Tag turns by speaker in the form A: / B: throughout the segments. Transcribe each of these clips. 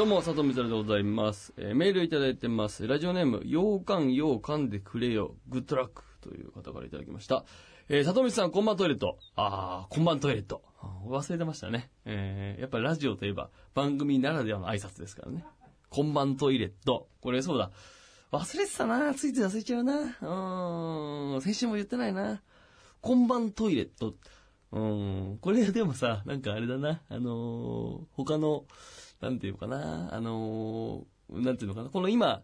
A: どうも、佐藤光でございます。えーメールいただいてます。ラジオネーム、ようかんようかんでくれよ、グッドラックという方からいただきました。えー、佐藤光さん、こんばんトイレット。あー、こんばんトイレット。忘れてましたね。えー、やっぱりラジオといえば番組ならではの挨拶ですからね。こんばんトイレット。これそうだ。忘れてたなついつい忘れちゃうなうん、先週も言ってないな。こんばんトイレット。うん、これでもさ、なんかあれだな。あのー他の、なんていうかな？あのーなんていうのかな？この今、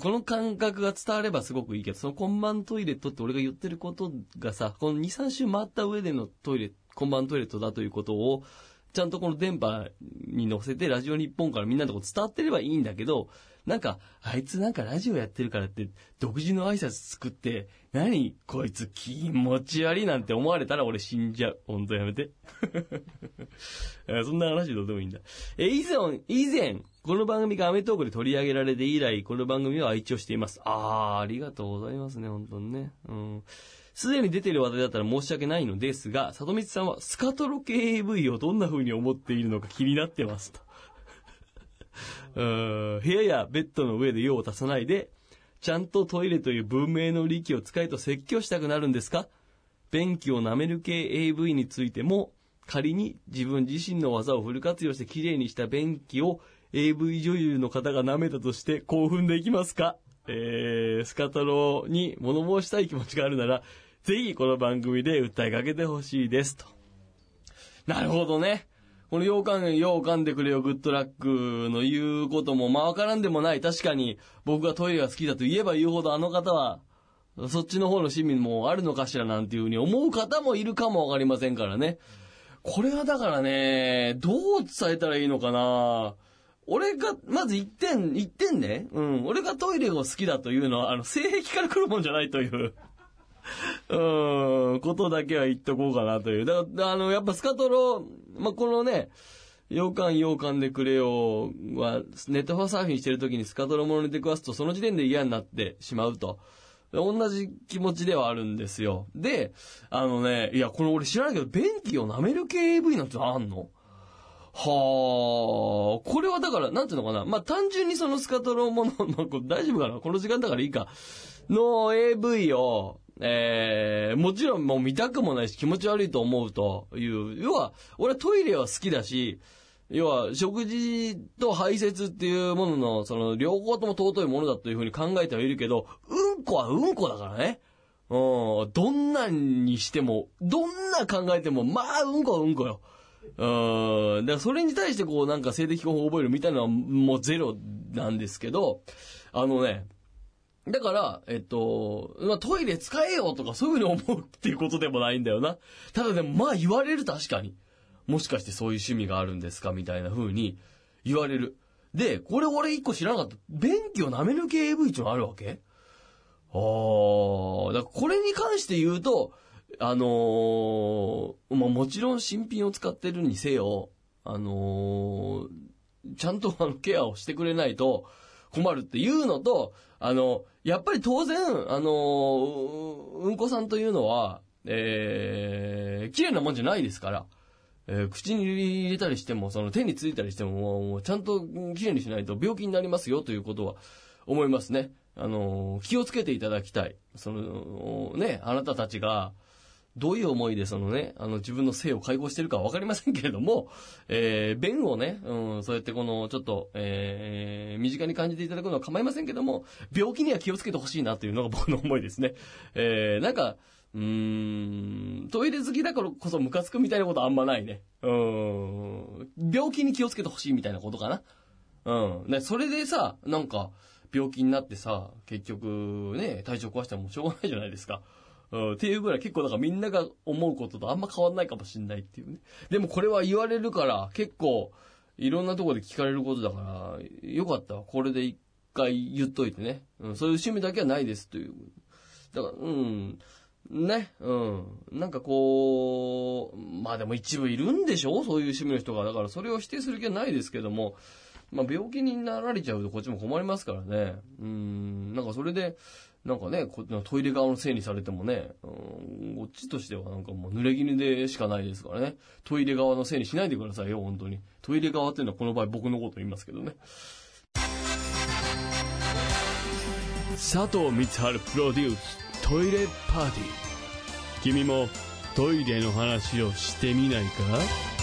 A: この感覚が伝わればすごくいいけど、そのコンバントイレットって俺が言ってることがさ、この2、3週回った上でのトイレ、コンバントイレットだということを、ちゃんとこの電波に乗せてラジオ日本からみんなのとこ伝わってればいいんだけど、なんか、あいつなんかラジオやってるからって、独自の挨拶作って、何こいつ気持ち悪いなんて思われたら俺死んじゃう。ほんとやめて。そんな話どうでもいいんだ。え、以前、以前、この番組がアメトークで取り上げられて以来、この番組を愛聴しています。あー、ありがとうございますね、本当にね。うん。すでに出てる話題だったら申し訳ないのですが、里光さんはスカトロ系 AV をどんな風に思っているのか気になってますと。うん部屋やベッドの上で用を足さないで、ちゃんとトイレという文明の利器を使えと説教したくなるんですか？便器を舐める系 AV についても、仮に自分自身の技をフル活用して綺麗にした便器を AV 女優の方が舐めたとして興奮できますか？えー、スカトロに物申したい気持ちがあるなら、ぜひこの番組で訴えかけてほしいですと。なるほどね。このようかん、でくれよ、グッドラックの言うことも、まあわからんでもない。確かに、僕がトイレが好きだと言えば言うほどあの方は、そっちの方の趣味もあるのかしらなんていうふうに思う方もいるかもわかりませんからね。これはだからね、どう伝えたらいいのかな俺が、まず一点、一点ね。うん。俺がトイレが好きだというのは、あの、性癖から来るもんじゃないという。うん、ことだけは言っとこうかなという。だから、あの、やっぱスカトロ、まあ、このね、洋館洋館でくれよは、ネットファーサーフィンしてる時にスカトロものに出くわすと、その時点で嫌になってしまうと。同じ気持ちではあるんですよ。で、あのね、いや、これ俺知らないけど、便器を舐める系 AV なんてあんの？はあ、これはだから、なんていうのかな？まあ、単純にそのスカトロもの、まあ大丈夫かな？この時間だからいいか。の AV を、えー、もちろんもう見たくもないし気持ち悪いと思うという。要は、俺トイレは好きだし、要は、食事と排泄っていうものの、その、両方とも尊いものだというふうに考えてはいるけど、うんこはうんこだからね。うん、どんなにしても、どんな考えても、まあ、うんこはうんこよ。うん、だからそれに対してこう、なんか性的興奮を覚えるみたいなのはもうゼロなんですけど、あのね、だから、えっと、まあ、トイレ使えよとかそういうふうに思うっていうことでもないんだよな。ただでも、まあ言われる確かに。もしかしてそういう趣味があるんですかみたいな風に言われる。で、これ俺一個知らなかった。便器を舐める系 AV っていうのあるわけ？あー、だからこれに関して言うと、あのーまあ、もちろん新品を使ってるにせよ、あのーちゃんとあのケアをしてくれないと困るっていうのと、あの、やっぱり当然、あのうんこさんというのは、えー、綺麗なもんじゃないですから、えー口に入れたりしても、その手についたりしても、もうちゃんと綺麗にしないと病気になりますよということは思いますね。あの気をつけていただきたい。その、ね、あなたたちが、どういう思いでそのね、あの自分の性を解放してるかはわかりませんけれども、えー、便をね、うん、そうやってこの、ちょっと、えー、身近に感じていただくのは構いませんけども、病気には気をつけてほしいなというのが僕の思いですね。えー、なんか、うーん、トイレ好きだからこそムカつくみたいなことあんまないね。うん、病気に気をつけてほしいみたいなことかな。うん。ね、それでさ、なんか、病気になってさ、結局ね、体調壊したらもしょうがないじゃないですか。うん、っていうぐらい結構だからみんなが思うこととあんま変わんないかもしんないっていうね。でもこれは言われるから結構いろんなとこで聞かれることだから、よかったわ。これで一回言っといてね。うん、そういう趣味だけはないですという。だから、うん。ね、うん。なんかこう、まあでも一部いるんでしょ？そういう趣味の人が。だからそれを否定する気はないですけども、まあ病気になられちゃうとこっちも困りますからね。うん。なんかそれで、なんかね、こトイレ側のせいにされてもね、うん、こっちとしてはなんかもう濡れ衣でしかないですからね。トイレ側のせいにしないでくださいよ、本当に。トイレ側っていうのはこの場合僕のこと言いますけどね。佐藤光春プロデューストイレパーティー。君もトイレの話をしてみないか？